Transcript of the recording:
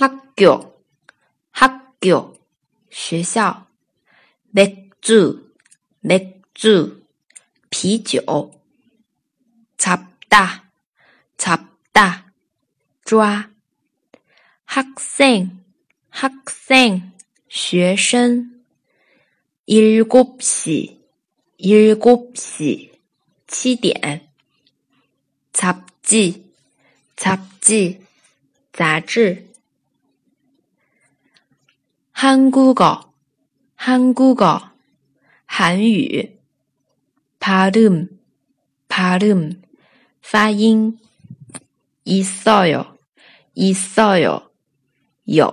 학교, 학교, 学校. 맥주, 맥주, 啤酒. 잡다, 잡다, 抓. 학생, 학생, 学生. 일곱 시, 일곱 시, 七点. 잡지, 잡지, 杂志. 한국어, 한국어, 한유, 발음, 발음, 파인, 있어요, 있어요, 요.